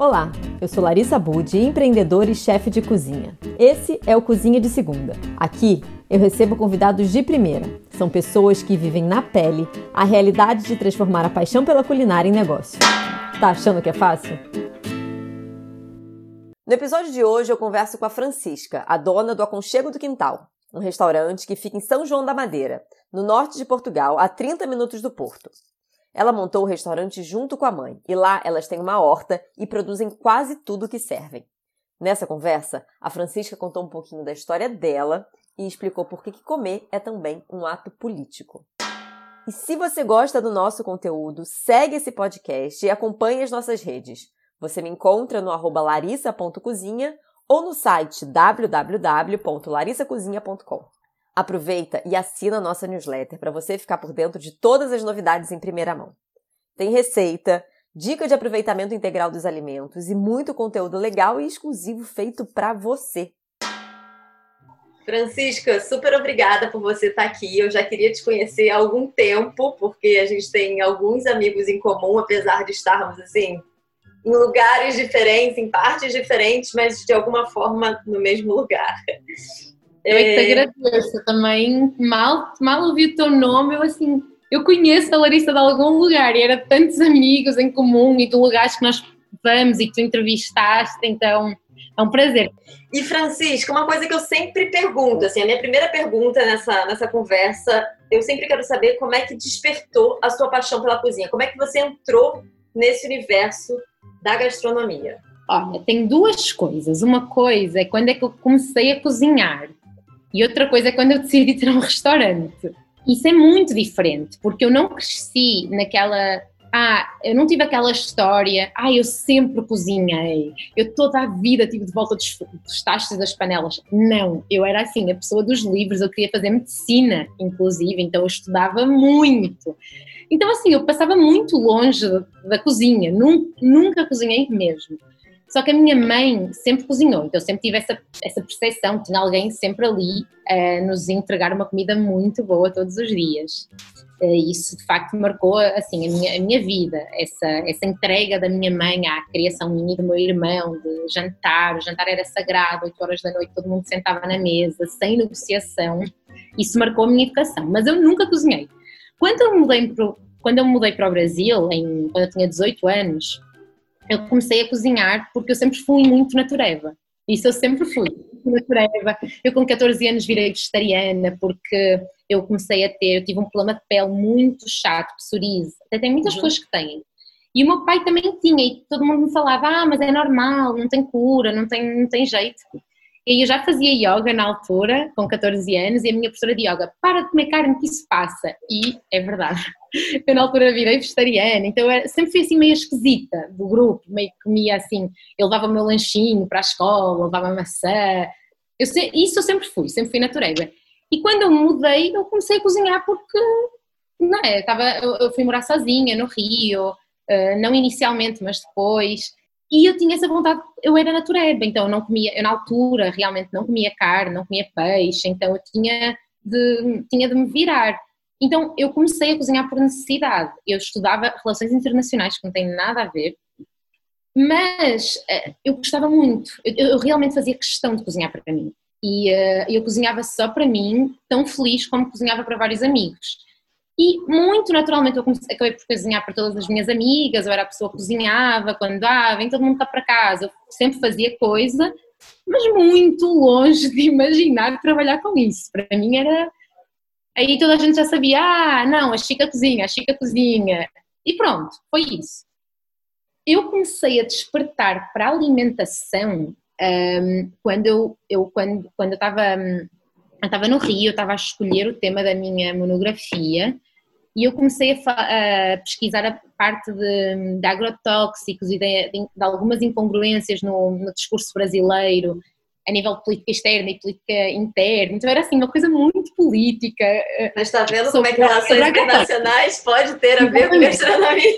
Olá, eu sou Larissa Budi, empreendedora e chefe de cozinha. Esse é o Cozinha de Segunda. Aqui eu recebo convidados de primeira. São pessoas que vivem na pele a realidade de transformar a paixão pela culinária em negócio. Tá achando que é fácil? No episódio de hoje eu converso com a Francisca, a dona do Aconchego do Quintal, um restaurante que fica em São João da Madeira, no norte de Portugal, a 30 minutos do Porto. Ela montou o restaurante junto com a mãe e lá elas têm uma horta e produzem quase tudo que servem. Nessa conversa, a Francisca contou um pouquinho da história dela e explicou por que comer é também um ato político. E se você gosta do nosso conteúdo, segue esse podcast e acompanhe as nossas redes. Você me encontra no arroba larissa.cozinha ou no site www.larissacozinha.com. Aproveita e assina nossa newsletter para você ficar por dentro de todas as novidades em primeira mão. Tem receita, dica de aproveitamento integral dos alimentos e muito conteúdo legal e exclusivo feito para você. Francisca, super obrigada por você estar aqui. Eu já queria te conhecer há algum tempo, porque a gente tem alguns amigos em comum, apesar de estarmos assim em lugares diferentes, em partes diferentes, mas de alguma forma no mesmo lugar. Eu é que te é. agradeço também. Mal, mal ouvi o teu nome, eu assim, eu conheço a Larissa de algum lugar e era tantos amigos em comum e de lugares que nós vamos e que tu entrevistaste, então é um prazer. E Francisca, uma coisa que eu sempre pergunto, assim, a minha primeira pergunta nessa, nessa conversa, eu sempre quero saber como é que despertou a sua paixão pela cozinha, como é que você entrou nesse universo da gastronomia? Olha, tem duas coisas. Uma coisa é quando é que eu comecei a cozinhar. E outra coisa é quando eu decidi ter um restaurante. Isso é muito diferente, porque eu não cresci naquela. Ah, eu não tive aquela história. Ah, eu sempre cozinhei. Eu toda a vida tive de volta dos, dos tachos das panelas. Não, eu era assim, a pessoa dos livros. Eu queria fazer medicina, inclusive, então eu estudava muito. Então, assim, eu passava muito longe da cozinha. Nunca, nunca cozinhei mesmo. Só que a minha mãe sempre cozinhou, então eu sempre tive essa, essa percepção, tinha alguém sempre ali a uh, nos entregar uma comida muito boa todos os dias. Uh, isso de facto marcou assim, a, minha, a minha vida, essa, essa entrega da minha mãe à criação minha e do meu irmão, de jantar, o jantar era sagrado, 8 horas da noite todo mundo sentava na mesa, sem negociação, isso marcou a minha educação, mas eu nunca cozinhei. Quando eu mudei para, quando eu mudei para o Brasil, em, quando eu tinha 18 anos, eu comecei a cozinhar porque eu sempre fui muito natureba. Isso eu sempre fui, natureba. Eu com 14 anos virei vegetariana porque eu comecei a ter, eu tive um problema de pele muito chato, psoríase. Até tem muitas uhum. pessoas que têm. E o meu pai também tinha, e todo mundo me falava, ah, mas é normal, não tem cura, não tem, não tem jeito. E eu já fazia yoga na altura, com 14 anos, e a minha professora de yoga, para de comer carne que isso passa. E é verdade. Eu na altura virei vegetariana, então eu sempre fui assim meio esquisita do grupo, meio que comia assim, eu levava o meu lanchinho para a escola, levava maçã. Eu, isso eu sempre fui, sempre fui natureza. E quando eu mudei, eu comecei a cozinhar porque, não é, eu, tava, eu, eu fui morar sozinha no Rio, uh, não inicialmente, mas depois. E eu tinha essa vontade, eu era natureba, então eu não comia, eu na altura realmente não comia carne, não comia peixe, então eu tinha de, tinha de me virar. Então eu comecei a cozinhar por necessidade. Eu estudava relações internacionais, que não tem nada a ver, mas uh, eu gostava muito, eu, eu, realmente fazia questão de cozinhar para mim. E uh, eu cozinhava só para mim, tão feliz como cozinhava para vários amigos. E muito naturalmente eu comecei, acabei por cozinhar para todas as minhas amigas, eu era a pessoa que cozinhava, quando ah, vem todo mundo cá para casa, eu sempre fazia coisa, mas muito longe de imaginar trabalhar com isso. Para mim era. Aí toda a gente já sabia, ah, não, a Chica cozinha, a Chica cozinha. E pronto, foi isso. Eu comecei a despertar para a alimentação um, quando eu, eu quando, quando eu estava. Eu estava no Rio, eu estava a escolher o tema da minha monografia e eu comecei a, a pesquisar a parte de, de agrotóxicos e de, de, de algumas incongruências no, no, discurso brasileiro a nível de política externa e política interna, então era assim uma coisa muito política. Mas está vendo como é que relações internacionais pode ter a ver com gastronomia?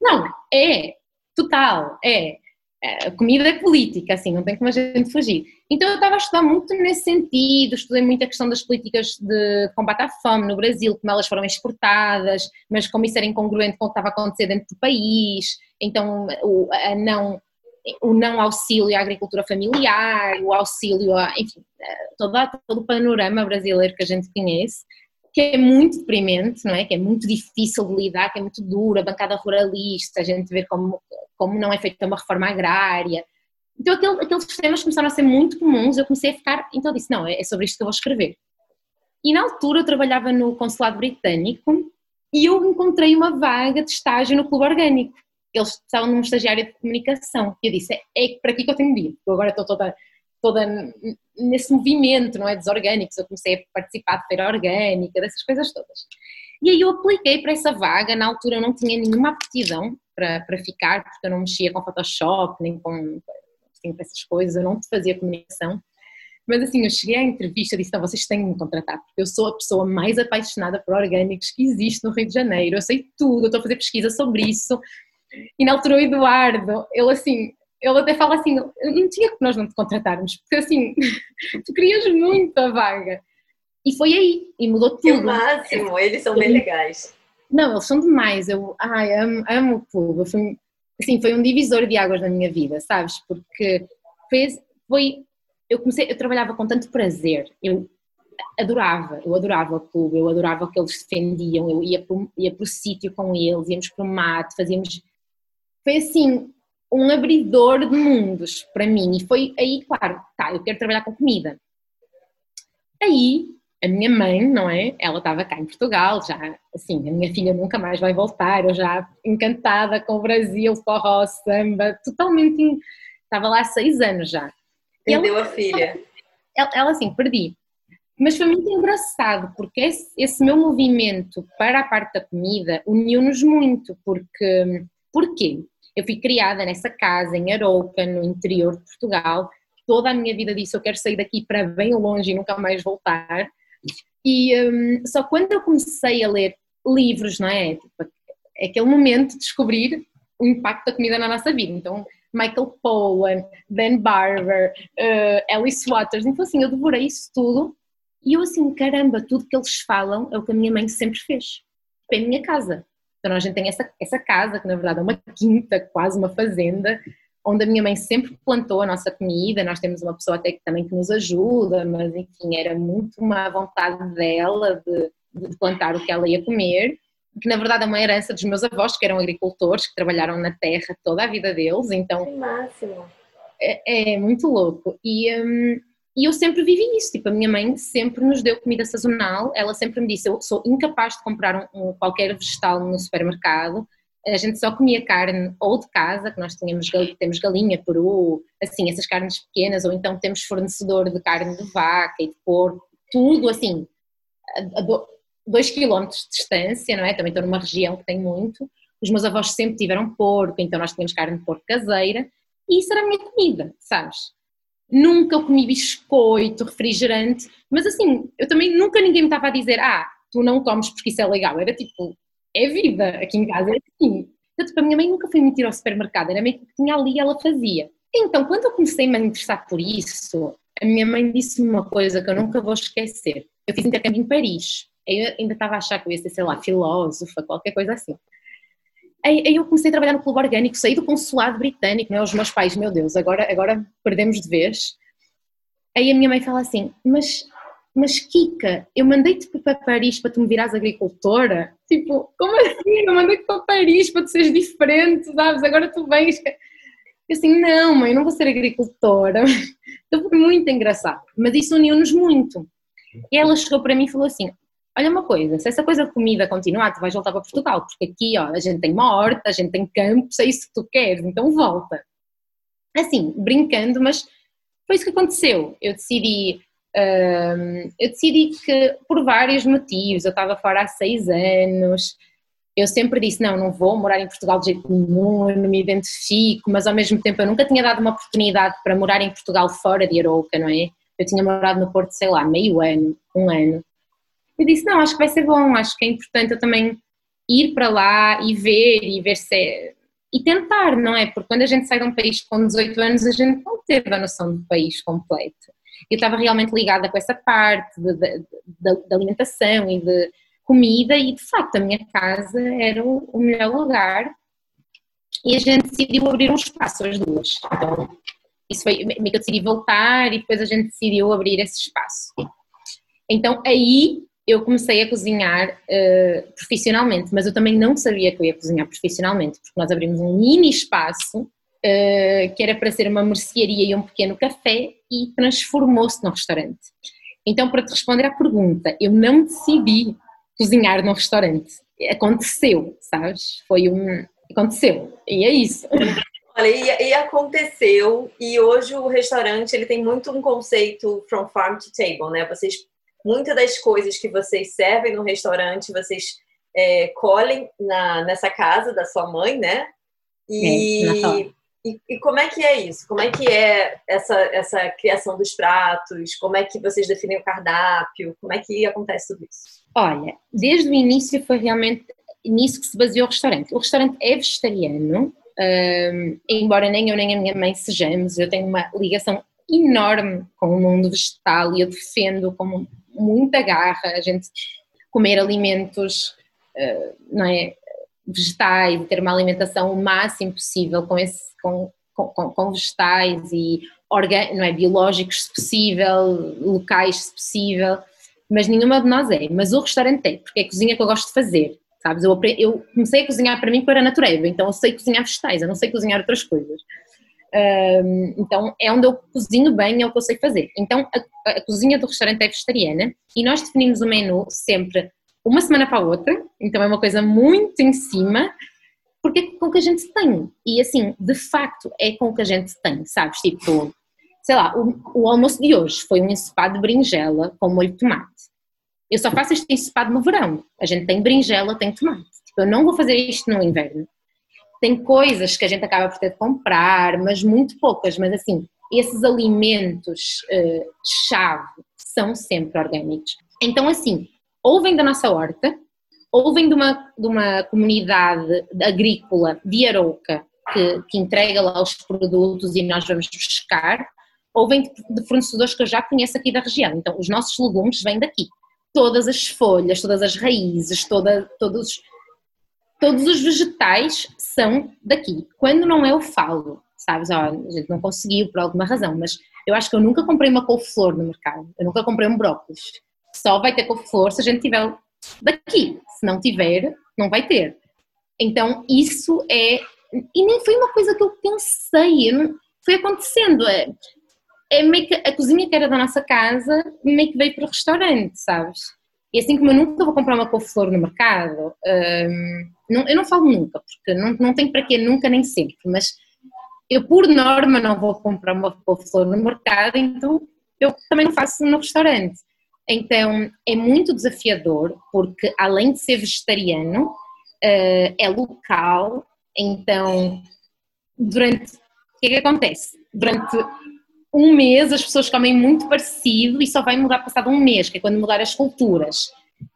Não, é, total, é. A comida é política, assim, não tem como a gente fugir. Então eu estava a estudar muito nesse sentido, estudei muito a questão das políticas de combate à fome no Brasil, como elas foram exportadas, mas como isso era incongruente com o que estava a acontecer dentro do país, então a não, o não auxílio à agricultura familiar, o auxílio a, enfim, todo, todo o panorama brasileiro que a gente conhece, que é muito deprimente, não é? Que é muito difícil de lidar, que é muito dura, a bancada ruralista, a gente vê como, como não é feita uma reforma agrária. Então aquele, aqueles temas começaram a ser muito comuns, eu comecei a ficar, então disse, não, é sobre isto que eu vou escrever. E na altura eu trabalhava no consulado britânico e eu encontrei uma vaga de estágio no clube orgânico. Eles estavam num estagiário de comunicação. E eu disse, é, é para aqui que eu tenho de ir. Eu agora estou toda, toda nesse movimento, não é, dos orgânicos. Eu comecei a participar de feira orgânica, dessas coisas todas. E aí eu apliquei para essa vaga. Na altura eu não tinha nenhuma aptidão para, para ficar, porque eu não mexia com Photoshop, nem com, assim, com essas coisas. Eu não fazia comunicação. Mas assim, eu cheguei à entrevista e disse: não, vocês têm de me contratar, porque eu sou a pessoa mais apaixonada por orgânicos que existe no Rio de Janeiro. Eu sei tudo, eu estou a fazer pesquisa sobre isso. E na altura o Eduardo, ele assim, ele até fala assim: não tinha que nós não te contratarmos, porque assim, tu querias muito a vaga. E foi aí, e mudou tudo. Que máximo, eles são bem legais. Não, eles são demais. Eu ai, amo, amo o clube. Foi, assim, foi um divisor de águas na minha vida, sabes? Porque foi, foi eu comecei, eu trabalhava com tanto prazer, eu adorava, eu adorava o clube, eu adorava o que eles defendiam, eu ia para, ia o sítio com eles, íamos para o mato, fazíamos. Foi assim, um abridor de mundos para mim, e foi aí, claro, tá, eu quero trabalhar com comida. Aí, a minha mãe, não é? Ela estava cá em Portugal, já, assim, a minha filha nunca mais vai voltar, eu já encantada com o Brasil, forró, samba, totalmente. Estava lá há seis anos já. Perdeu ela, a filha. Ela, ela, assim, perdi. Mas foi muito engraçado, porque esse, esse meu movimento para a parte da comida uniu-nos muito, porque, porquê? Eu fui criada nessa casa em Arouca, no interior de Portugal, toda a minha vida disse eu quero sair daqui para bem longe e nunca mais voltar. E um, só quando eu comecei a ler livros, não é? Tipo, é aquele momento de descobrir o impacto da comida na nossa vida. Então, Michael Pollan, Dan Barber, uh, Alice Waters. Então, assim, eu devorei isso tudo e eu, assim, caramba, tudo que eles falam é o que a minha mãe sempre fez. É a minha casa. Então, a gente tem essa, essa casa, que na verdade é uma quinta, quase uma fazenda, onde a minha mãe sempre plantou a nossa comida. Nós temos uma pessoa até que também que nos ajuda, mas enfim, era muito uma vontade dela de, de plantar o que ela ia comer que na verdade é uma herança dos meus avós, que eram agricultores, que trabalharam na terra toda a vida deles, então... Que máximo! É, é muito louco. E, um, e eu sempre vivi isso, tipo, a minha mãe sempre nos deu comida sazonal, ela sempre me disse, eu sou incapaz de comprar um, um, qualquer vegetal no supermercado, a gente só comia carne ou de casa, que nós tínhamos, temos galinha, peru, assim, essas carnes pequenas, ou então temos fornecedor de carne de vaca e de porco, tudo assim, dois quilómetros de distância, não é? Também estou numa região que tem muito. Os meus avós sempre tiveram porco, então nós tínhamos carne de porco caseira e isso era a minha comida, sabes? Nunca comi biscoito, refrigerante, mas assim, eu também nunca ninguém me estava a dizer, ah, tu não comes porque isso é legal. Era tipo, é vida, aqui em casa é assim. A minha mãe nunca foi mentir ao supermercado, era meio que tinha ali ela fazia. Então, quando eu comecei a me interessar por isso, a minha mãe disse-me uma coisa que eu nunca vou esquecer. Eu fiz intercâmbio em Paris eu ainda estava a achar que eu ia ser, sei lá, filósofa, qualquer coisa assim. Aí, aí, eu comecei a trabalhar no clube orgânico, saí do consulado britânico, né? os meus pais, meu Deus, agora, agora perdemos de vez. Aí a minha mãe fala assim, mas, mas Kika, eu mandei-te para Paris para tu me virares agricultora? Tipo, como assim? Eu mandei-te para Paris para tu seres diferente, sabes? Agora tu vens... Eu assim, não mãe, não vou ser agricultora. Então foi muito engraçado, mas isso uniu-nos muito. E ela chegou para mim e falou assim, olha uma coisa, se essa coisa de comida continuar, tu vais voltar para Portugal, porque aqui, ó, a gente tem uma horta, a gente tem campos, é isso que tu queres, então volta. Assim, brincando, mas foi isso que aconteceu. Eu decidi, hum, eu decidi que, por vários motivos, eu estava fora há seis anos, eu sempre disse, não, não vou morar em Portugal de jeito nenhum, eu não me identifico, mas ao mesmo tempo eu nunca tinha dado uma oportunidade para morar em Portugal fora de Arouca, não é? Eu tinha morado no Porto, sei lá, meio ano, um ano, eu disse, não, acho que vai ser bom, acho que é importante eu também ir para lá e ver e ver se é... e tentar, não é? Porque quando a gente sai de um país com 18 anos, a gente não teve a noção do país completo. Eu estava realmente ligada com essa parte de alimentação e de comida e de facto a minha casa era o, o melhor lugar e a gente decidiu abrir um espaço, as duas. Então, isso foi meio que eu decidi voltar e depois a gente decidiu abrir esse espaço. Então, aí eu comecei a cozinhar uh, profissionalmente, mas eu também não sabia que eu ia cozinhar profissionalmente, porque nós abrimos um mini espaço uh, que era para ser uma mercearia e um pequeno café e transformou-se num restaurante. Então, para te responder à pergunta, eu não decidi cozinhar num restaurante. Aconteceu, sabes? Foi um. Aconteceu. E é isso. Olha, e, e, aconteceu, e hoje o restaurante ele tem muito um conceito from farm to table, né? Vocês, muitas das coisas que vocês servem no restaurante, vocês é, colhem na, nessa casa da sua mãe, né? E, é, e, e, como é que é isso? Como é que é essa, essa criação dos pratos? Como é que vocês definem o cardápio? Como é que acontece tudo isso? Olha, desde o início foi realmente nisso que se baseou o restaurante. O restaurante é vegetariano, um, embora nem eu nem a minha mãe sejamos, eu tenho uma ligação enorme com o mundo vegetal e eu defendo com muita garra a gente comer alimentos uh, não é, vegetais ter uma alimentação o máximo possível com, esse, com, com, com vegetais e organ, não é, biológicos se possível, locais se possível, mas nenhuma de nós é. Mas o restaurante é, porque é cozinha que eu gosto de fazer, sabes? Eu, eu comecei a cozinhar para mim para a natureza, então eu sei cozinhar vegetais, eu não sei cozinhar outras coisas. Um, então é onde eu cozinho bem, é o que eu sei fazer. Então a, a cozinha do restaurante é vegetariana e nós definimos o menu sempre uma semana para a outra, então é uma coisa muito em cima, porque é com o que a gente tem. E assim, de facto, é com o que a gente tem, sabes? Tipo, sei lá, o, o almoço de hoje foi um ensopado de berinjela com molho de tomate. Eu só faço este ensopado no verão. A gente tem berinjela, tem tomate. Tipo, eu não vou fazer isto no inverno. Tem coisas que a gente acaba por ter de comprar, mas muito poucas. Mas assim, esses alimentos uh, chave são sempre orgânicos. Então, assim, ou vem da nossa horta, ou vem de uma, de uma comunidade agrícola de Arouca que, que entrega lá os produtos e nós vamos buscar, ou vem de, de fornecedores que eu já conheço aqui da região. Então, os nossos legumes vêm daqui. Todas as folhas, todas as raízes, toda, todos, todos os vegetais são daqui. Quando não é o falo, sabes? a gente não conseguiu por alguma razão, mas eu acho que eu nunca comprei uma couve-flor no mercado, eu nunca comprei um brócolis só vai ter couve-flor se a gente tiver daqui. Se não tiver, não vai ter. Então, isso é. E nem foi uma coisa que eu pensei, foi acontecendo. É, é meio que a cozinha que era da nossa casa, meio que veio para o restaurante, sabes? E assim como eu nunca vou comprar uma couve-flor no mercado, hum, não, eu não falo nunca, porque não, não tem para quê nunca nem sempre, mas eu por norma não vou comprar uma couve-flor no mercado, então eu também não faço no restaurante. Então é muito desafiador, porque além de ser vegetariano, eh, é local, então durante. O que é que acontece? Durante um mês as pessoas comem muito parecido e só vai mudar passado um mês, que é quando mudar as culturas.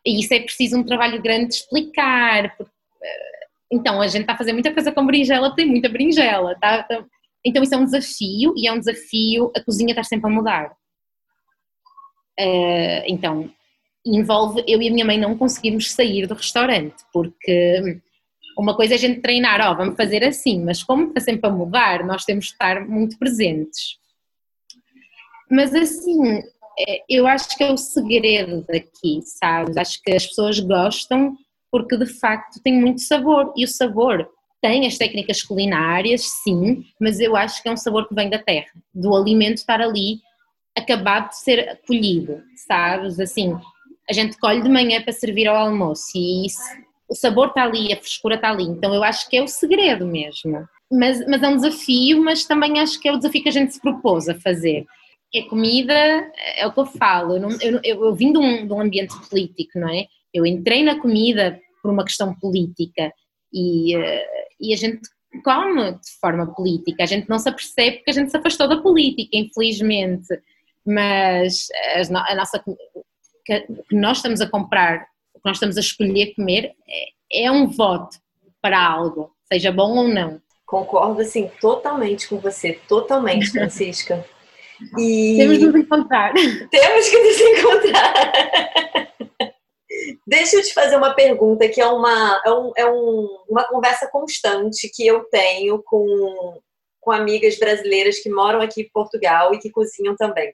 E isso é preciso um trabalho grande de explicar. Eh, então, a gente está a fazer muita coisa com berinjela, tem muita berinjela. Tá? Então, então, isso é um desafio e é um desafio a cozinha estar sempre a mudar. Uh, então, envolve eu e a minha mãe não conseguirmos sair do restaurante, porque uma coisa é a gente treinar, ó, oh, vamos fazer assim, mas como está sempre a mudar, nós temos de estar muito presentes. Mas assim, é, eu acho que é o segredo daqui, sabes? Acho que as pessoas gostam porque de facto tem muito sabor e o sabor tem as técnicas culinárias, sim, mas eu acho que é um sabor que vem da terra, do alimento estar ali acabado de ser colhido, sabes? Assim, a gente colhe de manhã para servir ao almoço e isso, o sabor está ali, a frescura está ali, então eu acho que é o segredo mesmo. Mas, mas é um desafio, mas também acho que é o desafio que a gente se propôs a fazer. É comida, é o que eu falo, eu, não, eu, eu, eu vim de um, de um ambiente político, não é? Eu entrei na comida por uma questão política e, eh, e a gente come de forma política, a gente não se apercebe porque a gente se afastou da política, infelizmente mas a, a nossa que nós estamos a comprar, o que nós estamos a escolher comer é, é um voto para algo, seja bom ou não. Concordo assim totalmente com você, totalmente, Francisca. E... Temos de nos encontrar. Temos que nos encontrar. Deixa eu te fazer uma pergunta que é uma, é, um, é um, uma conversa constante que eu tenho com, com amigas brasileiras que moram aqui em Portugal e que cozinham também.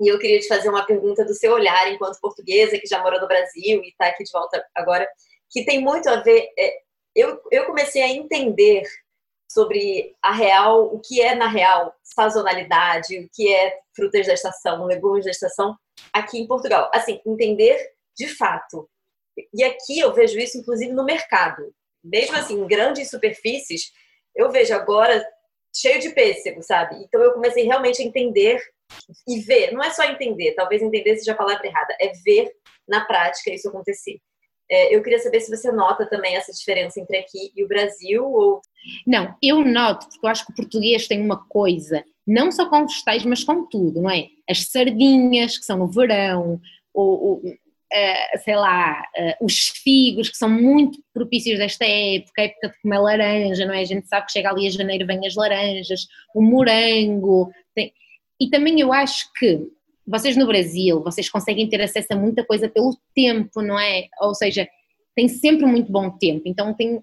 E eu queria te fazer uma pergunta do seu olhar enquanto portuguesa que já mora no Brasil e está aqui de volta agora, que tem muito a ver. É, eu, eu comecei a entender sobre a real, o que é na real sazonalidade, o que é frutas da estação, legumes da estação aqui em Portugal. Assim, entender de fato. E aqui eu vejo isso inclusive no mercado. Mesmo assim, em grandes superfícies, eu vejo agora cheio de pêssego, sabe? Então eu comecei realmente a entender e ver, não é só entender, talvez entender seja a palavra errada, é ver na prática isso acontecer. É, eu queria saber se você nota também essa diferença entre aqui e o Brasil ou não, eu noto, porque eu acho que o português tem uma coisa, não só com vegetais, mas com tudo, não é? As sardinhas, que são no verão, ou, uh, sei lá, uh, os figos, que são muito propícios desta época, a época de comer laranja, não é? A gente sabe que chega ali a janeiro, vem as laranjas, o morango. Tem... E também eu acho que vocês no Brasil, vocês conseguem ter acesso a muita coisa pelo tempo, não é? Ou seja, tem sempre muito bom tempo, então tem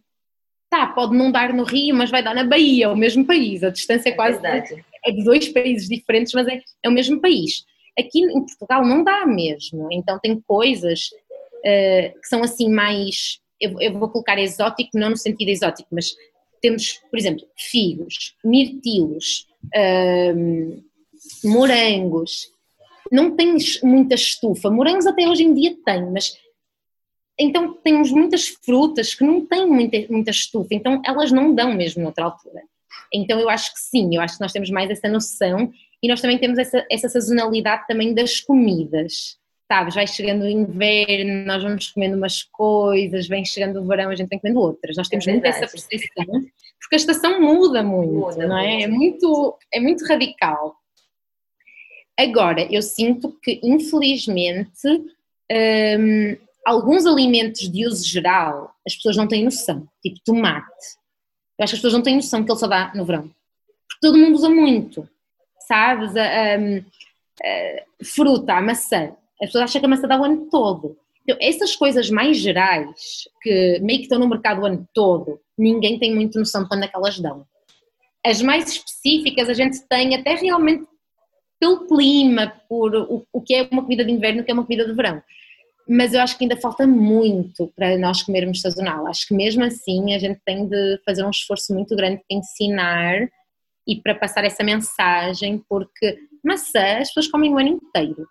tá, pode não dar no Rio, mas vai dar na Bahia, é o mesmo país, a distância é, quase de, é de dois países diferentes, mas é, é o mesmo país. Aqui em Portugal não dá mesmo, então tem coisas uh, que são assim mais, eu, eu, vou colocar exótico, não no sentido exótico, mas temos, por exemplo, figos, mirtilos, uh, morangos, não tens muita estufa, morangos até hoje em dia tem, mas então temos muitas frutas que não têm muita, muita estufa, então elas não dão mesmo noutra altura. Então eu acho que sim, eu acho que nós temos mais essa noção e nós também temos essa, essa sazonalidade também das comidas. Sabes, vai chegando o inverno, nós vamos comendo umas coisas, vem chegando o verão, a gente vem comendo outras. Nós temos é muito essa percepção, porque a estação muda muito, muda, não é? É muito, é muito radical. Agora, eu sinto que, infelizmente, hum, alguns alimentos de uso geral as pessoas não têm noção, tipo tomate. Eu acho que as pessoas não têm noção que ele só dá no verão. Porque todo mundo usa muito, sabes? A, a, a fruta, a maçã. As pessoas acham que a maçã dá o ano todo. Então, essas coisas mais gerais, que meio que estão no mercado o ano todo, ninguém tem muita noção de quando é que elas dão. As mais específicas a gente tem até realmente pelo clima, por o, o que é uma comida de inverno, o que é uma comida de verão mas eu acho que ainda falta muito para nós comermos sazonal. Acho que mesmo assim a gente tem de fazer um esforço muito grande para ensinar e para passar essa mensagem, porque maçã as pessoas comem o ano inteiro,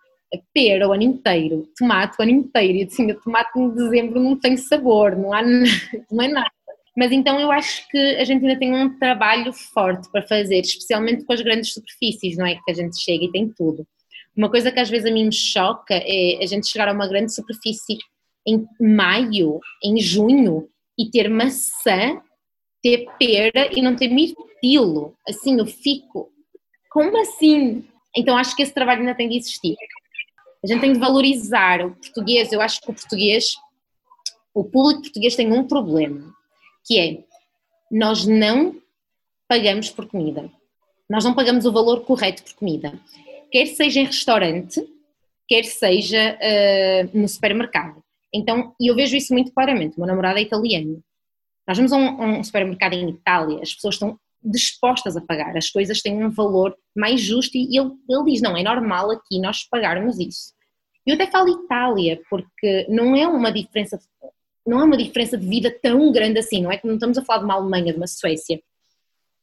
pera o ano inteiro, tomate o ano inteiro, e assim, o tomate em dezembro não tem sabor, não, há, não é nada. Mas então eu acho que a gente ainda tem um trabalho forte para fazer, especialmente com as grandes superfícies, não é? Que a gente chega e tem tudo. Uma coisa que às vezes a mim me choca é a gente chegar a uma grande superfície em maio, em junho, e ter maçã, ter pera e não ter mirtilo. Assim, eu fico, como assim? Então acho que esse trabalho ainda tem de existir. A gente tem de valorizar o português. Eu acho que o português, o público português tem um problema, que é nós não pagamos por comida. Nós não pagamos o valor correto por comida quer seja em restaurante, quer seja uh, no supermercado. Então, e eu vejo isso muito claramente. O meu namorado é italiano. Nós vamos a um, um, supermercado em Itália, as pessoas estão dispostas a pagar, as coisas têm um valor mais justo e ele, ele diz: não, é normal aqui nós pagarmos isso. Eu até falo Itália, porque não é uma diferença, não é uma diferença de vida tão grande assim, não é que não estamos a falar de uma Alemanha, de uma Suécia.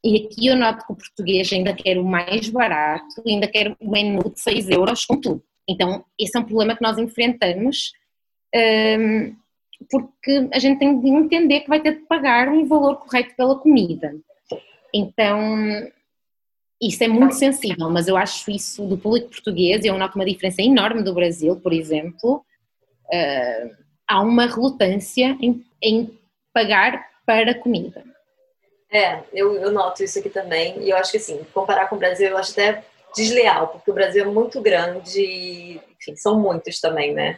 E aqui eu noto que o português ainda quer o mais barato, ainda quer o menu de 6 euros com tudo. Então, esse é um problema que nós enfrentamos, um, porque a gente tem de entender que vai ter de pagar um valor correto pela comida. Então, isso é muito sensível, mas eu acho isso do público português, eu noto uma diferença enorme do Brasil, por exemplo. Uh, há uma relutância em, em pagar para comida. É, eu, eu noto isso aqui também. E eu acho que, assim, comparar com o Brasil, eu acho até desleal, porque o Brasil é muito grande, enfim, são muitos também, né?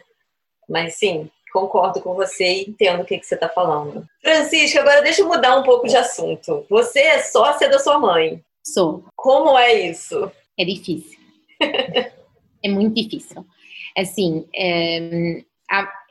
Mas, sim, concordo com você e entendo o que, que você está falando. Francisca, agora deixa eu mudar um pouco de assunto. Você é sócia da sua mãe. Sou. Como é isso? É difícil. é muito difícil. Assim, é,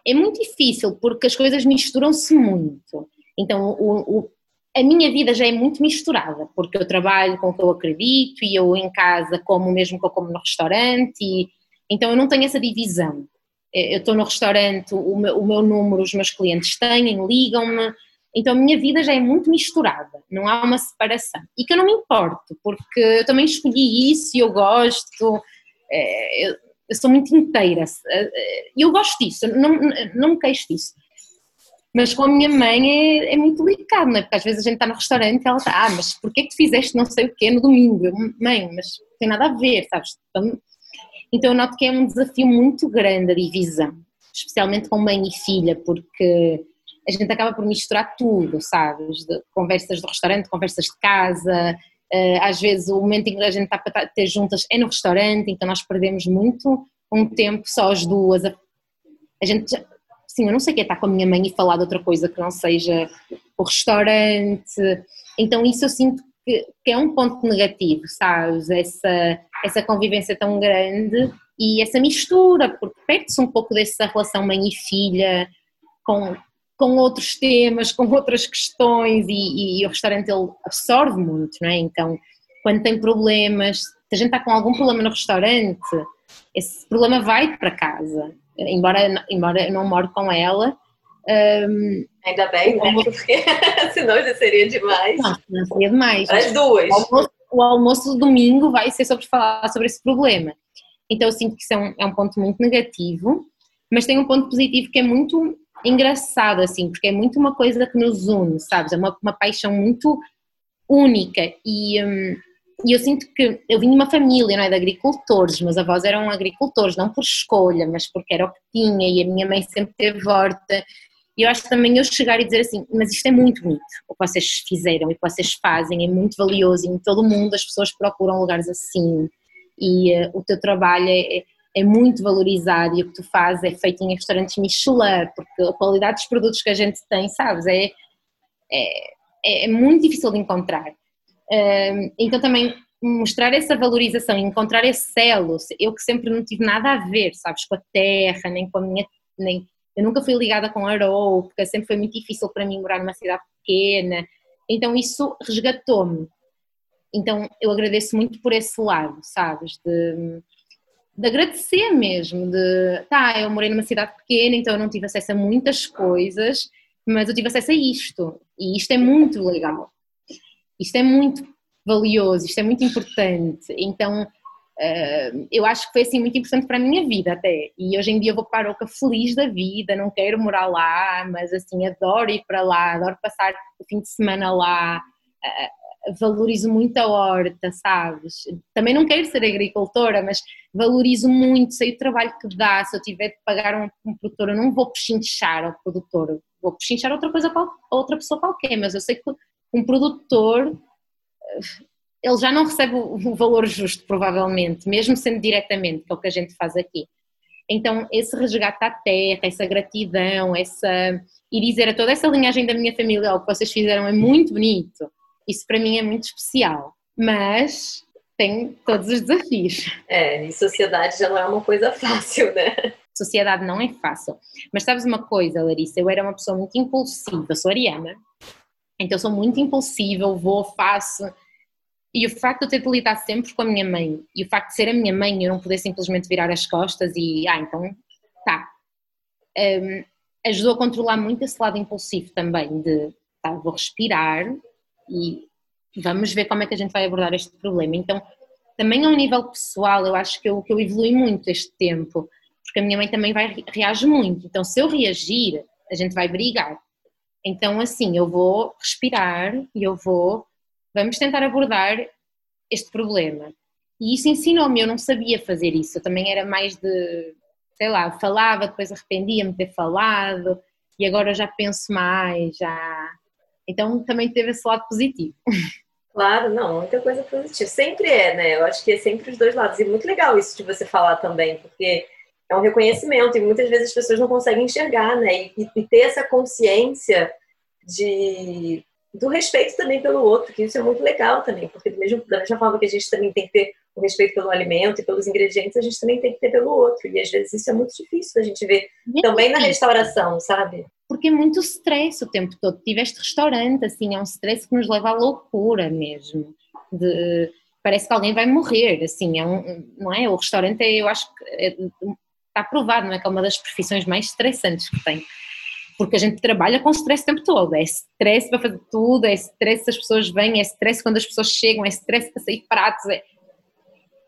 é muito difícil porque as coisas misturam-se muito. Então, o, o, a minha vida já é muito misturada, porque eu trabalho com o que eu acredito e eu em casa como o mesmo que eu como no restaurante, e, então eu não tenho essa divisão. Eu estou no restaurante, o meu, o meu número os meus clientes têm, ligam-me, então a minha vida já é muito misturada, não há uma separação. E que eu não me importo, porque eu também escolhi isso e eu gosto, é, eu, eu, sou muito inteira, e eu gosto disso, não, não me queixo disso. Mas com a minha mãe é, é, muito delicado, não é? Porque às vezes a gente está no restaurante e ela está, ah, mas porquê que tu fizeste não sei o quê no domingo? Eu, mãe, mas tem nada a ver, sabes? Então, então eu noto que é um desafio muito grande a divisão, especialmente com mãe e filha, porque a gente acaba por misturar tudo, sabes? De conversas do restaurante, conversas de casa, eh, às vezes o momento em que a gente está para ter juntas é no restaurante, então nós perdemos muito um tempo só as duas. A, a gente sim, eu não sei o que é estar com a minha mãe e falar de outra coisa que não seja o restaurante. Então isso eu sinto que, que é um ponto negativo, sabes? Essa, essa convivência tão grande e essa mistura, porque perde-se um pouco dessa relação mãe e filha com, com outros temas, com outras questões e, e, o restaurante ele absorve muito, não é? Então, quando tem problemas, se a gente está com algum problema no restaurante, esse problema vai para casa embora, embora eu não moro com ela. Um, Ainda bem, né? Porque senão já seria demais. Não, não seria demais. As duas. O almoço, o almoço do domingo vai ser sobre falar sobre esse problema. Então eu sinto que isso é um, é um ponto muito negativo, mas tem um ponto positivo que é muito engraçado, assim, porque é muito uma coisa que nos une, sabes? É uma, uma paixão muito única e, um, e eu sinto que eu vim de uma família, não é, de agricultores, meus avós eram agricultores, não por escolha, mas porque era o que tinha e a minha mãe sempre teve horta. E eu acho que também eu chegar e dizer assim, mas isto é muito bonito, o que vocês fizeram e o que vocês fazem é muito valioso e em todo o mundo as pessoas procuram lugares assim e uh, o teu trabalho é, é muito valorizado e o que tu fazes é feito em restaurantes Michelin, porque a qualidade dos produtos que a gente tem, sabes, é, é, é muito difícil de encontrar então também mostrar essa valorização, encontrar esse elo, eu que sempre não tive nada a ver, sabes, com a terra, nem com a minha, nem, eu nunca fui ligada com Arou, porque sempre foi muito difícil para mim morar numa cidade pequena, então isso resgatou-me. Então eu agradeço muito por esse lado, sabes, de, de agradecer mesmo, de, tá, eu morei numa cidade pequena, então eu não tive acesso a muitas coisas, mas eu tive acesso a isto, e isto é muito legal. Isto é muito valioso, isto é muito importante. Então, uh, eu acho que foi assim muito importante para a minha vida até. E hoje em dia eu vou para a Oca feliz da vida, não quero morar lá, mas assim, adoro ir para lá, adoro passar o fim de semana lá. Uh, valorizo muito a horta, sabes? Também não quero ser agricultora, mas valorizo muito, sei o trabalho que dá. Se eu tiver de pagar um, um produtor, eu não vou pechinchar ao produtor, vou pechinchar outra coisa, outra pessoa qualquer, mas eu sei que um produtor ele já não recebe o valor justo, provavelmente, mesmo sendo diretamente, que é o que a gente faz aqui. Então, esse resgate à terra, essa gratidão, essa e dizer a toda essa linhagem da minha família, o que vocês fizeram é muito bonito. Isso para mim é muito especial. Mas tem todos os desafios. É, e sociedade já não é uma coisa fácil, né? Sociedade não é fácil. Mas sabes uma coisa, Larissa? Eu era uma pessoa muito impulsiva, sou ariana, então sou muito impulsiva, eu vou, faço. E o facto de eu ter de lidar sempre com a minha mãe e o facto de ser a minha mãe e eu não poder simplesmente virar as costas e, ah, então, tá. Um, ajudou a controlar muito esse lado impulsivo também, de, tá, vou respirar e vamos ver como é que a gente vai abordar este problema. Então, também ao nível pessoal, eu acho que eu, que eu evolui muito este tempo, porque a minha mãe também vai, reage muito. Então, se eu reagir, a gente vai brigar. Então, assim, eu vou respirar e eu vou, vamos tentar abordar este problema. E isso ensinou-me, eu não sabia fazer isso, eu também era mais de, sei lá, falava, depois arrependia-me de ter falado, e agora já penso mais, já. Então também teve esse lado positivo. Claro, não, muita coisa positiva. Sempre é, né? Eu acho que é sempre os dois lados. E muito legal isso de você falar também, porque é um reconhecimento e muitas vezes as pessoas não conseguem enxergar, né? E, e, ter essa consciência de do respeito também pelo outro, que isso é muito legal também, porque mesmo da mesma forma que a gente também tem que ter o respeito pelo alimento e pelos ingredientes, a gente também tem que ter pelo outro. E às vezes isso é muito difícil a gente ver também na restauração, sabe? Porque é muito stress o tempo todo. Tiveste restaurante, assim, é um stress que nos leva à loucura mesmo. De, parece que alguém vai morrer, assim, é um, não é? O restaurante, é, eu acho que é, está provado, não é? Que é uma das profissões mais estressantes que tem porque a gente trabalha com stress o tempo todo. É stress para fazer tudo, é stress se as pessoas vêm, é stress quando as pessoas chegam, é stress para sair pratos. É...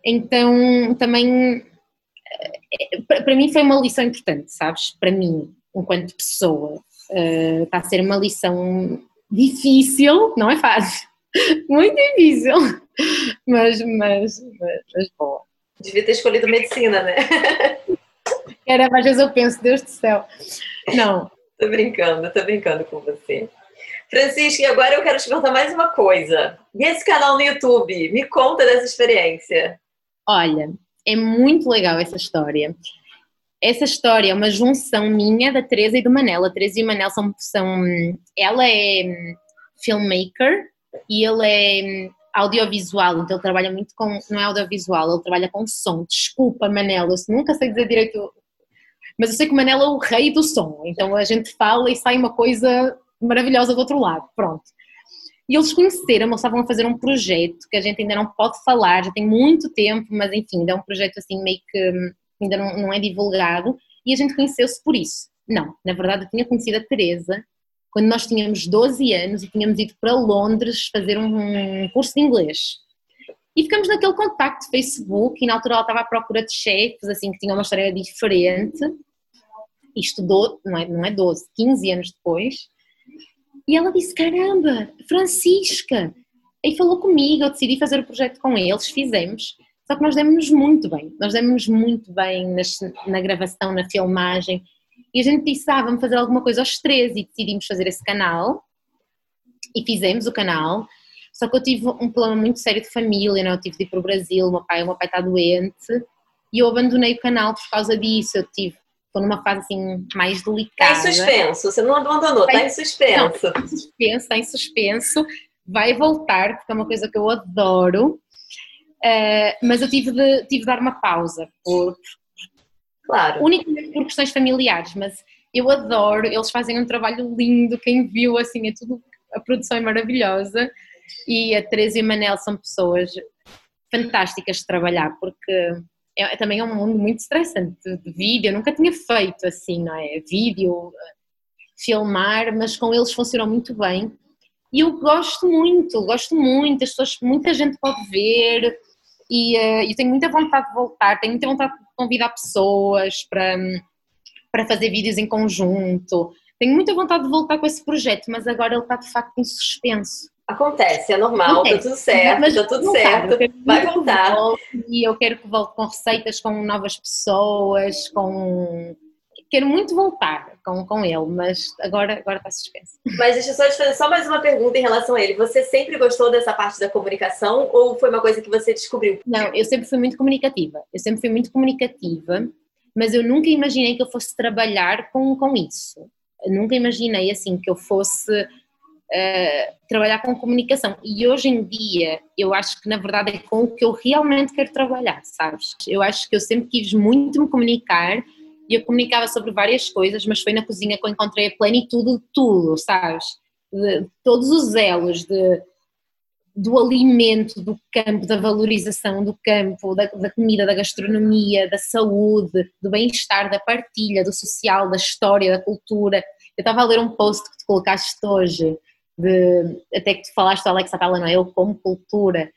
Então, também, é, para mim foi uma lição importante, sabes? Para mim, enquanto pessoa, uh, está a ser uma lição difícil, não é fácil, muito difícil, mas, mas, mas, mas boa. Devia ter escolhido medicina, né? Era, às vezes eu penso, Deus do céu. Não, Tô brincando, tô brincando com você. Francisca, e agora eu quero te perguntar mais uma coisa. E esse canal no YouTube? Me conta dessa experiência. Olha, é muito legal essa história. Essa história é uma junção minha, da Teresa e do Manel. A Teresa e o Manel são, são. Ela é hum, filmmaker e ele é hum, audiovisual, então ele trabalha muito com. Não é audiovisual, ele trabalha com som. Desculpa, Manel, eu nunca sei dizer direito mas eu sei que o Manela é o rei do som, então a gente fala e sai uma coisa maravilhosa do outro lado, pronto. E eles conheceram, estavam a fazer um projeto que a gente ainda não pode falar, já tem muito tempo, mas enfim, é um projeto assim meio que hum, ainda não, não é divulgado, e a gente conheceu-se por isso. Não, na verdade eu tinha conhecido a Teresa quando nós tínhamos 12 anos e tínhamos ido para Londres fazer um curso de inglês. E ficamos naquele contacto de Facebook e na altura ela estava à procura de chefes, assim, que tinha uma história diferente e estudou, não é, não é 12, 15 anos depois, e ela disse: Caramba, Francisca! Aí falou comigo, eu decidi fazer o projeto com eles, fizemos. Só que nós demos-nos muito bem, nós demos-nos muito bem nas, na gravação, na filmagem. E a gente disse: Ah, vamos fazer alguma coisa aos três, e decidimos fazer esse canal. E fizemos o canal. Só que eu tive um problema muito sério de família, não? eu tive de ir para o Brasil, o meu pai, o meu pai está doente, e eu abandonei o canal por causa disso. Eu tive estou numa fase assim mais delicada. Está em suspenso, você não abandonou, está em suspenso. Está em suspenso, está em suspenso, vai voltar, porque é uma coisa que eu adoro, uh, mas eu tive de, tive de dar uma pausa, por, claro. unicamente por questões familiares, mas eu adoro, eles fazem um trabalho lindo, quem viu, assim, é tudo, a produção é maravilhosa, e a Teresa e o Manel são pessoas fantásticas de trabalhar, porque é, também é um mundo muito estressante de vídeo, eu nunca tinha feito assim, não é? Vídeo, filmar, mas com eles funcionou muito bem. E eu gosto muito, gosto muito, as pessoas, muita gente pode ver e uh, eu tenho muita vontade de voltar, tenho muita vontade de convidar pessoas para, para fazer vídeos em conjunto. Tenho muita vontade de voltar com esse projeto, mas agora ele está de facto em suspenso. Acontece, é normal, tá Acontece. tá tudo certo, Mas tá tudo certo, vai voltar. E eu quero que volte com receitas, com novas pessoas, com... Quero muito voltar com, com ele, mas agora, agora está suspenso. Mas deixa eu só te fazer só mais uma pergunta em relação a ele. Você sempre gostou dessa parte da comunicação ou foi uma coisa que você descobriu? Não, eu sempre fui muito comunicativa. Eu sempre fui muito comunicativa, mas eu nunca imaginei que eu fosse trabalhar com, com isso. Eu nunca imaginei assim que eu fosse uh, trabalhar com comunicação. E hoje em dia, eu acho que na verdade é com o que eu realmente quero trabalhar, sabes? Eu acho que eu sempre quis muito me comunicar e eu comunicava sobre várias coisas, mas foi na cozinha que eu encontrei a plenitude de tudo, sabes? De, todos os elos, de, do alimento, do campo, da valorização do campo, da, da comida, da gastronomia, da saúde, do bem-estar, da partilha, do social, da história, da cultura. Eu estava a ler um post que tu colocaste hoje de, até que tu falaste do Alex Atala, não é? Eu como cultura.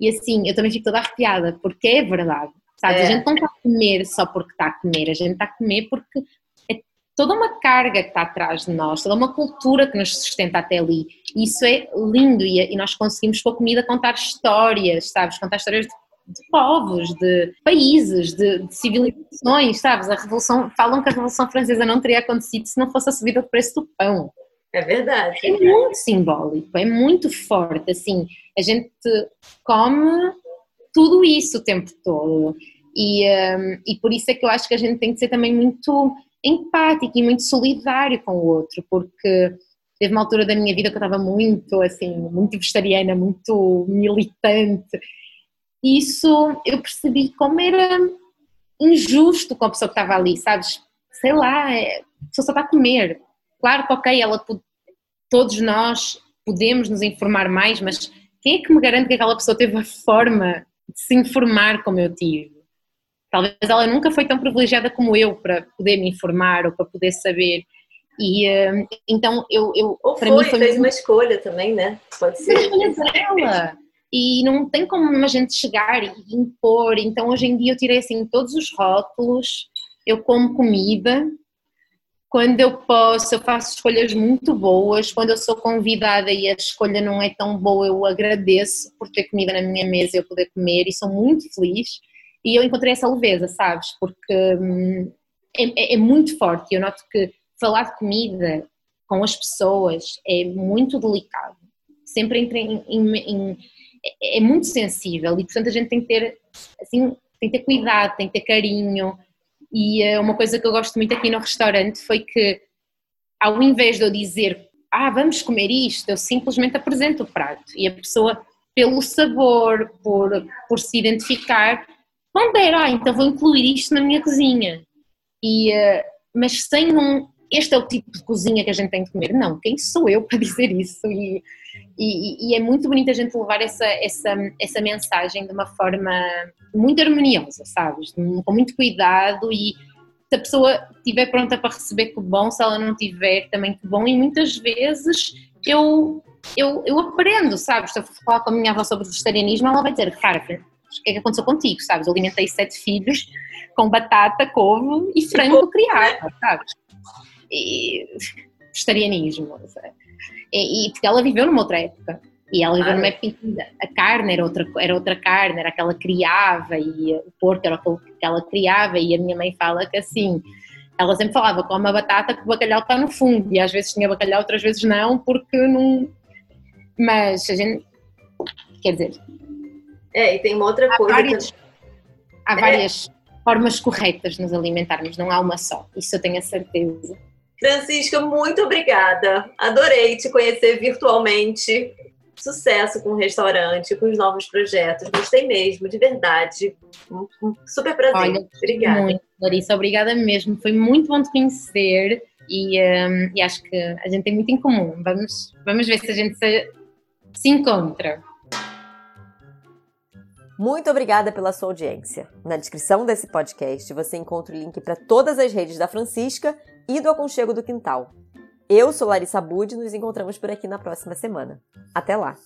E assim, eu também fico toda arrepiada, porque é verdade. Sabes? É. A gente não está a comer só porque está a comer, a gente está a comer porque é toda uma carga que está atrás de nós, toda uma cultura que nos sustenta até ali. E isso é lindo e, e nós conseguimos com a comida contar histórias, sabes? Contar histórias de, de povos, de países, de, de, civilizações, sabes? A Revolução, falam que a Revolução Francesa não teria acontecido se não fosse a subida do preço do pão. É verdade. É muito simbólico, é muito forte, assim, a gente come tudo isso o tempo todo. E, um, e por isso é que eu acho que a gente tem que ser também muito empático e muito solidário com o outro, porque teve uma altura da minha vida que eu estava muito, assim, muito vegetariana, muito militante, isso eu percebi como era injusto com a pessoa que estava ali, sabes? Sei lá, é, a pessoa só está a comer. Claro que, ok, ela, todos nós podemos nos informar mais, mas quem é que me garante que aquela pessoa teve a forma se informar como eu tive? Talvez ela nunca foi tão privilegiada como eu para poder me informar ou para poder saber. E uh, então eu, eu ou para foi, mim foi fez uma escolha também, né? Pode ser. A escolha dela. E não tem como a gente chegar e impor. Então hoje em dia eu tirei assim todos os rótulos. Eu como comida, quando eu posso, eu faço escolhas muito boas. Quando eu sou convidada e a escolha não é tão boa, eu agradeço por ter comida na minha mesa e eu poder comer e sou muito feliz. E eu encontrei essa leveza, sabes? Porque hum, é, é, é muito forte. Eu noto que falar de comida com as pessoas é muito delicado. Sempre entra em, em, em é, é muito sensível e portanto a gente tem que ter assim tem que ter cuidado, tem que ter carinho, e uh, uma coisa que eu gosto muito aqui no restaurante foi que, ao invés de eu dizer, ah, vamos comer isto, eu simplesmente apresento o prato e a pessoa, pelo sabor, por, por se identificar, pondera, ah, então vou incluir isto na minha cozinha. E, uh, mas sem um, este é o tipo de cozinha que a gente tem que comer. Não, quem sou eu para dizer isso? E, e, e, é muito bonito a gente levar essa, essa, essa mensagem de uma forma muito harmoniosa, sabes? Com muito cuidado e se a pessoa estiver pronta para receber, que bom, se ela não tiver, também que bom. E muitas vezes eu, eu, eu aprendo, sabes? Se eu for falar com a minha avó sobre vegetarianismo, ela vai dizer, cara, o que é que aconteceu contigo, sabes? Eu alimentei sete filhos com batata, couve e frango criado, sabes? E vegetarianismo? E, e, porque ela viveu numa outra época. E ela viveu ah, numa época em que a carne era outra, era outra carne, era aquela que criava, e o porco era aquele que ela criava, e a minha mãe fala que assim, ela sempre falava, come a batata que o bacalhau está no fundo, e às vezes tinha bacalhau, outras vezes não, porque não... Mas a gente, quer dizer... É, e tem uma outra há coisa... Várias, que... Há várias é. formas corretas de nos alimentarmos, não há uma só, isso eu tenho a certeza. Francisca, muito obrigada. Adorei te conhecer virtualmente. Sucesso com o restaurante, com os novos projetos. Gostei mesmo, de verdade. Super prazer. Olha, obrigada. Muito, Larissa, obrigada mesmo. Foi muito bom te conhecer e, um, e, acho que a gente tem muito em comum. Vamos, vamos ver se a gente se, se encontra. Muito obrigada pela sua audiência. Na descrição desse podcast você encontra o link para todas as redes da Francisca e do Aconchego do Quintal. Eu sou Larissa Bud e nos encontramos por aqui na próxima semana. Até lá!